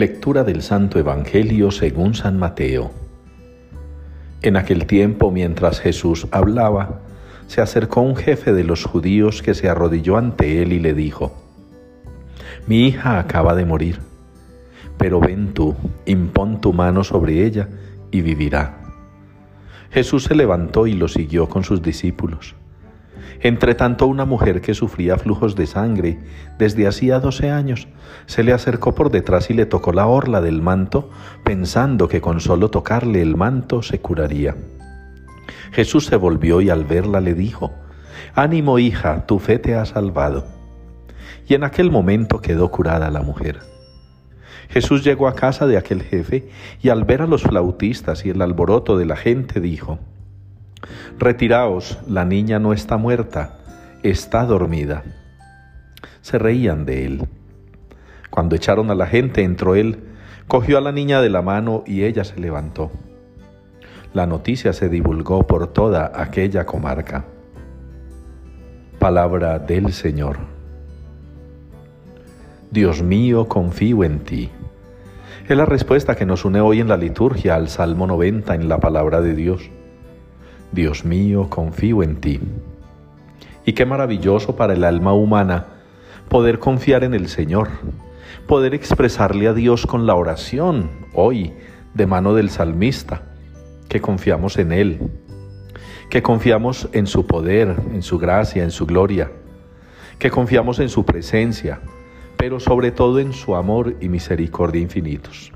Lectura del Santo Evangelio según San Mateo. En aquel tiempo, mientras Jesús hablaba, se acercó un jefe de los judíos que se arrodilló ante él y le dijo, Mi hija acaba de morir, pero ven tú, impón tu mano sobre ella y vivirá. Jesús se levantó y lo siguió con sus discípulos. Entre tanto, una mujer que sufría flujos de sangre desde hacía doce años se le acercó por detrás y le tocó la orla del manto, pensando que con solo tocarle el manto se curaría. Jesús se volvió y al verla le dijo, Ánimo hija, tu fe te ha salvado. Y en aquel momento quedó curada la mujer. Jesús llegó a casa de aquel jefe y al ver a los flautistas y el alboroto de la gente dijo, Retiraos, la niña no está muerta, está dormida. Se reían de él. Cuando echaron a la gente, entró él, cogió a la niña de la mano y ella se levantó. La noticia se divulgó por toda aquella comarca. Palabra del Señor. Dios mío, confío en ti. Es la respuesta que nos une hoy en la liturgia al Salmo 90 en la palabra de Dios. Dios mío, confío en ti. Y qué maravilloso para el alma humana poder confiar en el Señor, poder expresarle a Dios con la oración hoy de mano del salmista, que confiamos en Él, que confiamos en su poder, en su gracia, en su gloria, que confiamos en su presencia, pero sobre todo en su amor y misericordia infinitos.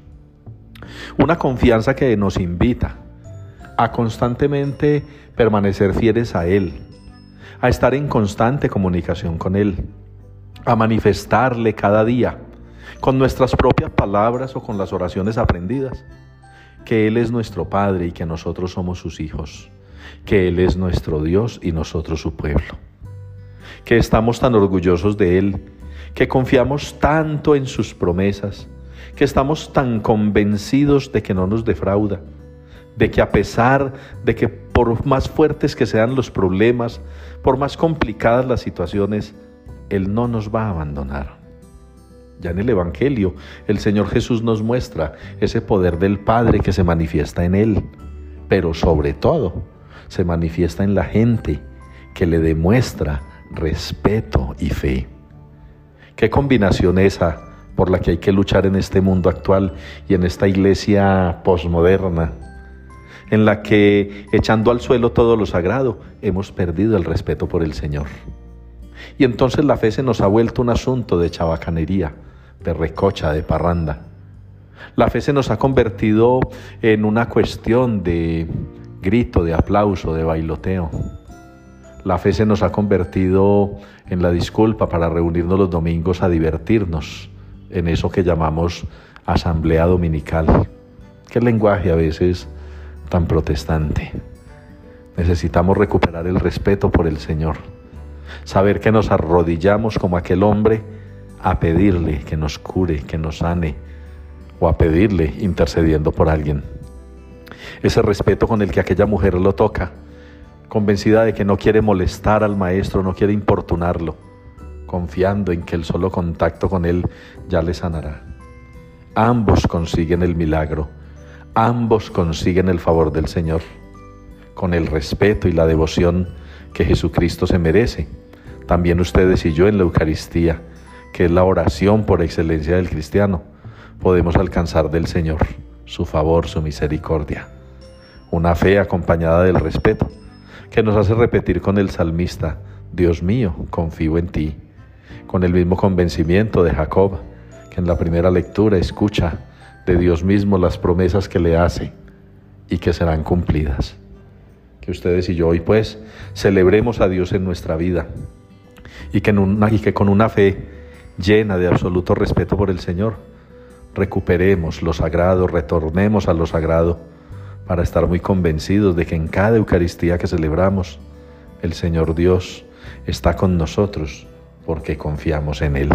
Una confianza que nos invita a constantemente permanecer fieles a Él, a estar en constante comunicación con Él, a manifestarle cada día, con nuestras propias palabras o con las oraciones aprendidas, que Él es nuestro Padre y que nosotros somos sus hijos, que Él es nuestro Dios y nosotros su pueblo, que estamos tan orgullosos de Él, que confiamos tanto en sus promesas, que estamos tan convencidos de que no nos defrauda, de que a pesar de que por más fuertes que sean los problemas, por más complicadas las situaciones, Él no nos va a abandonar. Ya en el Evangelio, el Señor Jesús nos muestra ese poder del Padre que se manifiesta en Él, pero sobre todo se manifiesta en la gente que le demuestra respeto y fe. Qué combinación esa por la que hay que luchar en este mundo actual y en esta iglesia posmoderna en la que, echando al suelo todo lo sagrado, hemos perdido el respeto por el Señor. Y entonces la fe se nos ha vuelto un asunto de chabacanería, de recocha, de parranda. La fe se nos ha convertido en una cuestión de grito, de aplauso, de bailoteo. La fe se nos ha convertido en la disculpa para reunirnos los domingos a divertirnos en eso que llamamos asamblea dominical. Qué lenguaje a veces tan protestante. Necesitamos recuperar el respeto por el Señor, saber que nos arrodillamos como aquel hombre a pedirle que nos cure, que nos sane, o a pedirle intercediendo por alguien. Ese respeto con el que aquella mujer lo toca, convencida de que no quiere molestar al maestro, no quiere importunarlo, confiando en que el solo contacto con él ya le sanará. Ambos consiguen el milagro ambos consiguen el favor del Señor, con el respeto y la devoción que Jesucristo se merece. También ustedes y yo en la Eucaristía, que es la oración por excelencia del cristiano, podemos alcanzar del Señor su favor, su misericordia. Una fe acompañada del respeto, que nos hace repetir con el salmista, Dios mío, confío en ti, con el mismo convencimiento de Jacob, que en la primera lectura escucha de Dios mismo las promesas que le hace y que serán cumplidas. Que ustedes y yo hoy pues celebremos a Dios en nuestra vida y que, y que con una fe llena de absoluto respeto por el Señor recuperemos lo sagrado, retornemos a lo sagrado para estar muy convencidos de que en cada Eucaristía que celebramos el Señor Dios está con nosotros porque confiamos en Él.